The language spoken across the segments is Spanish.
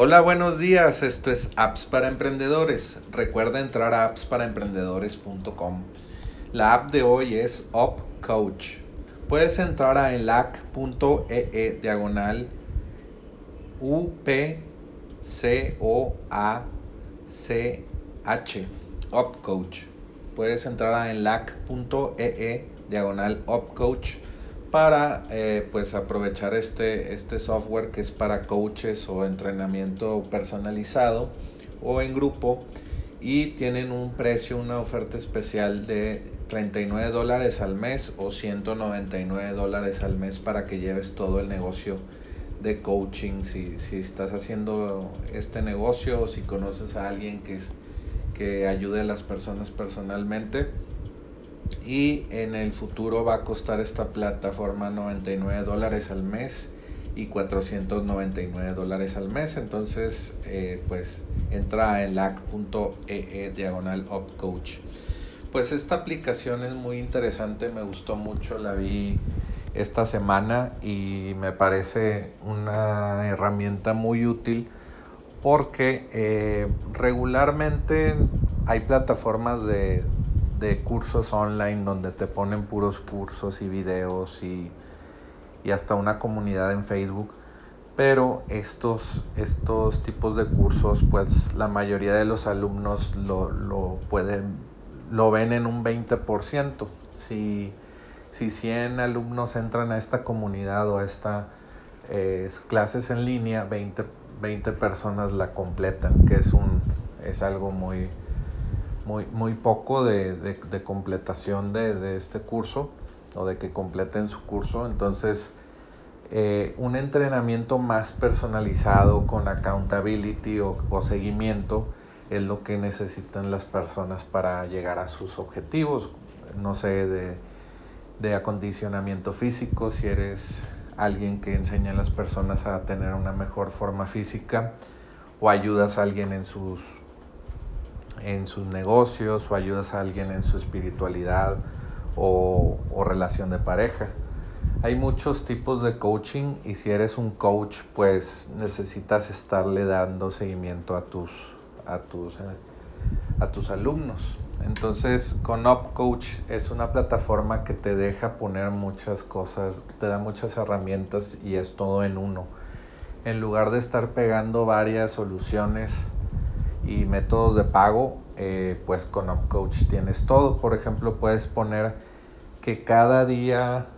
Hola, buenos días. Esto es Apps para Emprendedores. Recuerda entrar a appsparaemprendedores.com. La app de hoy es Up Coach. Puedes entrar a elac.ee e diagonal U P C O A C H Up Coach. Puedes entrar a elac.ee e diagonal Up Coach para eh, pues aprovechar este, este software que es para coaches o entrenamiento personalizado o en grupo y tienen un precio, una oferta especial de 39 dólares al mes o 199 dólares al mes para que lleves todo el negocio de coaching. Si, si estás haciendo este negocio o si conoces a alguien que, que ayude a las personas personalmente y en el futuro va a costar esta plataforma 99 dólares al mes y 499 dólares al mes. Entonces eh, pues entra en lac.ee e diagonal upcoach pues esta aplicación es muy interesante me gustó mucho la vi esta semana y me parece una herramienta muy útil porque eh, regularmente hay plataformas de, de cursos online donde te ponen puros cursos y videos y, hasta una comunidad en Facebook. Pero estos, estos tipos de cursos, pues la mayoría de los alumnos lo, pueden, lo ven en un 20%. Si, si 100 alumnos entran a esta comunidad o a estas eh, clases en línea, 20, 20 personas la completan, que es, un, es algo muy, muy, muy poco de, de, completación de, este curso o de que completen su curso. Entonces, eh, un entrenamiento más personalizado con accountability o, o, seguimiento es lo que necesitan las personas para llegar a sus objetivos. No sé, de, de acondicionamiento físico, si eres alguien que enseña a las personas a tener una mejor forma física o ayudas a alguien en sus en sus negocios o ayudas a alguien en su espiritualidad o, relación de pareja. Hay muchos tipos de coaching y si eres un coach pues necesitas estarle dando seguimiento a tus, a tus, eh, a tus alumnos. Entonces con UpCoach es una plataforma que te deja poner muchas cosas, te da muchas herramientas y es todo en uno. En lugar de estar pegando varias soluciones, y métodos de pago, eh, pues con UpCoach tienes todo. Por ejemplo, puedes poner que cada día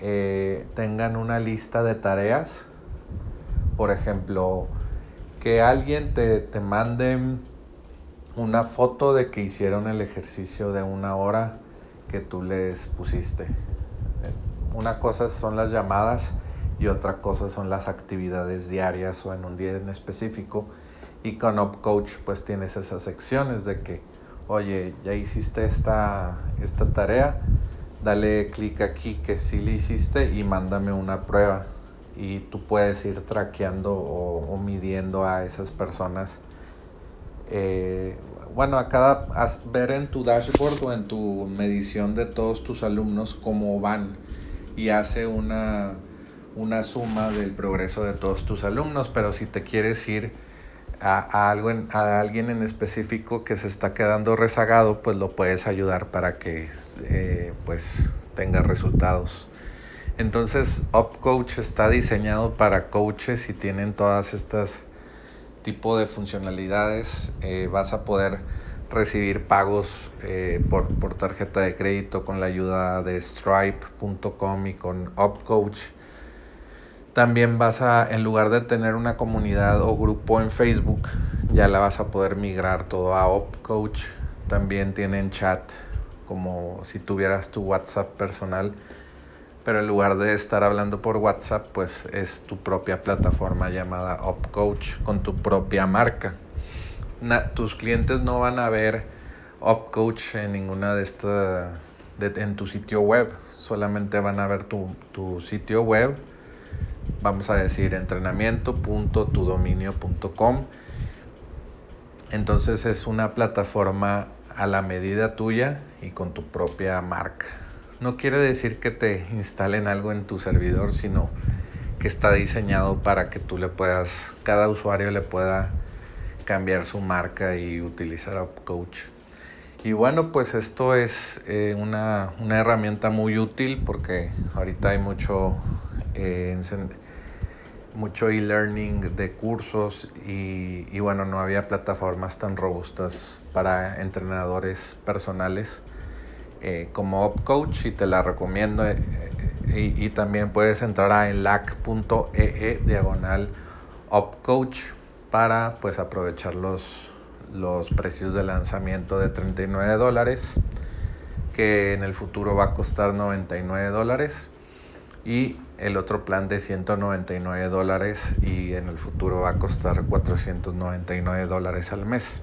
eh, tengan una lista de tareas. Por ejemplo, que alguien te, te mande una foto de que hicieron el ejercicio de una hora que tú les pusiste. Una cosa son las llamadas y otra cosa son las actividades diarias o en un día en específico y con UpCoach pues tienes esas secciones de que, oye, ya hiciste esta, esta tarea, dale clic aquí que sí le hiciste y mándame una prueba. Y tú puedes ir traqueando o, midiendo a esas personas. Eh, bueno, a cada, ver en tu dashboard o en tu medición de todos tus alumnos cómo van y hace una, una suma del progreso de todos tus alumnos. Pero si te quieres ir a, algo a alguien en específico que se está quedando rezagado, pues lo puedes ayudar para que eh, pues tenga resultados. Entonces, UpCoach está diseñado para coaches y tienen todas estas tipo de funcionalidades. Eh, vas a poder recibir pagos eh, por, por tarjeta de crédito con la ayuda de Stripe.com y con UpCoach también vas a, en lugar de tener una comunidad o grupo en Facebook, ya la vas a poder migrar todo a OpCoach. También tienen chat, como si tuvieras tu WhatsApp personal. Pero en lugar de estar hablando por WhatsApp, pues es tu propia plataforma llamada OpCoach con tu propia marca. tus clientes no van a ver OpCoach en ninguna de estas, en tu sitio web. Solamente van a ver tu, tu sitio web vamos a decir entrenamiento.tudominio.com. Entonces es una plataforma a la medida tuya y con tu propia marca. No quiere decir que te instalen algo en tu servidor, sino que está diseñado para que tú le puedas, cada usuario le pueda cambiar su marca y utilizar UpCoach. Y bueno, pues esto es eh, una, herramienta muy útil porque ahorita hay mucho, eh, mucho e-learning de cursos y, y, bueno, no había plataformas tan robustas para entrenadores personales eh, como UpCoach y te la recomiendo. y, también puedes entrar a enlac.ee diagonal UpCoach para pues aprovechar los, los precios de lanzamiento de 39 dólares que en el futuro va a costar 99 dólares y el otro plan de 199 dólares y en el futuro va a costar 499 dólares al mes.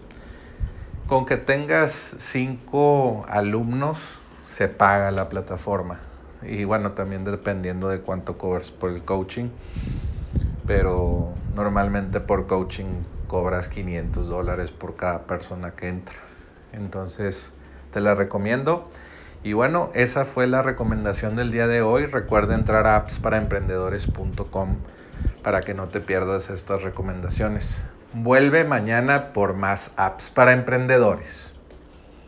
Con que tengas 5 alumnos se paga la plataforma y bueno también dependiendo de cuánto cobres por el coaching pero normalmente por coaching cobras 500 dólares por cada persona que entra. Entonces, te la recomiendo. Y bueno, esa fue la recomendación del día de hoy. Recuerda entrar a appsparaemprendedores.com para que no te pierdas estas recomendaciones. Vuelve mañana por más apps para emprendedores.